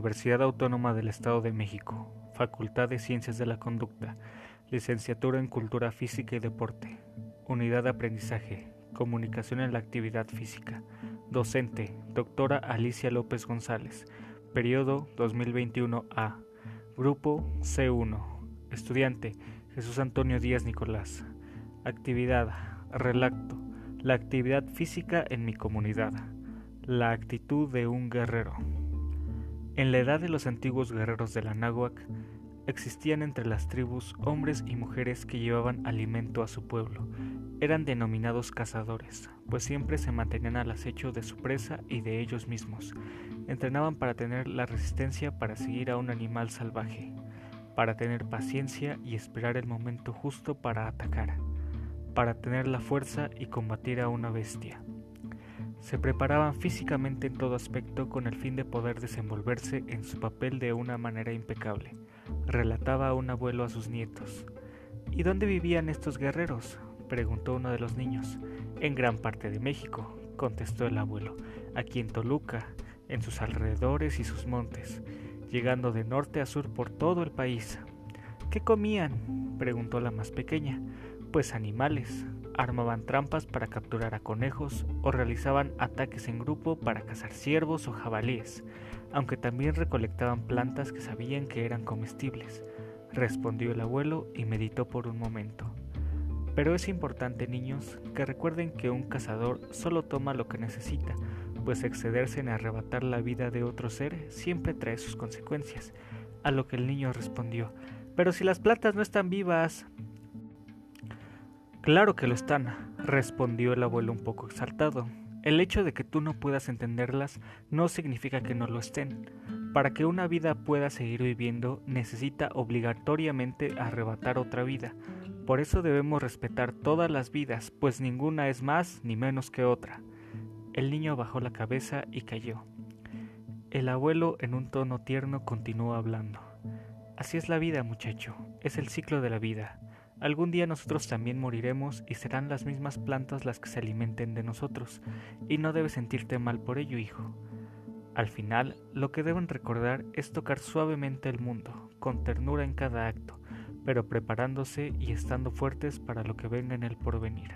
Universidad Autónoma del Estado de México, Facultad de Ciencias de la Conducta, Licenciatura en Cultura Física y Deporte, Unidad de Aprendizaje, Comunicación en la Actividad Física, Docente, Doctora Alicia López González, Periodo 2021A, Grupo C1, Estudiante, Jesús Antonio Díaz Nicolás, Actividad, Relato, la actividad física en mi comunidad, la actitud de un guerrero. En la edad de los antiguos guerreros de la existían entre las tribus hombres y mujeres que llevaban alimento a su pueblo. Eran denominados cazadores, pues siempre se mantenían al acecho de su presa y de ellos mismos. Entrenaban para tener la resistencia para seguir a un animal salvaje, para tener paciencia y esperar el momento justo para atacar, para tener la fuerza y combatir a una bestia. Se preparaban físicamente en todo aspecto con el fin de poder desenvolverse en su papel de una manera impecable, relataba un abuelo a sus nietos. ¿Y dónde vivían estos guerreros? preguntó uno de los niños. En gran parte de México, contestó el abuelo, aquí en Toluca, en sus alrededores y sus montes, llegando de norte a sur por todo el país. ¿Qué comían? preguntó la más pequeña. Pues animales, armaban trampas para capturar a conejos o realizaban ataques en grupo para cazar ciervos o jabalíes, aunque también recolectaban plantas que sabían que eran comestibles, respondió el abuelo y meditó por un momento. Pero es importante, niños, que recuerden que un cazador solo toma lo que necesita, pues excederse en arrebatar la vida de otro ser siempre trae sus consecuencias. A lo que el niño respondió, pero si las plantas no están vivas, Claro que lo están, respondió el abuelo un poco exaltado. El hecho de que tú no puedas entenderlas no significa que no lo estén. Para que una vida pueda seguir viviendo necesita obligatoriamente arrebatar otra vida. Por eso debemos respetar todas las vidas, pues ninguna es más ni menos que otra. El niño bajó la cabeza y cayó. El abuelo en un tono tierno continuó hablando. Así es la vida, muchacho, es el ciclo de la vida. Algún día nosotros también moriremos y serán las mismas plantas las que se alimenten de nosotros, y no debes sentirte mal por ello, hijo. Al final, lo que deben recordar es tocar suavemente el mundo, con ternura en cada acto, pero preparándose y estando fuertes para lo que venga en el porvenir.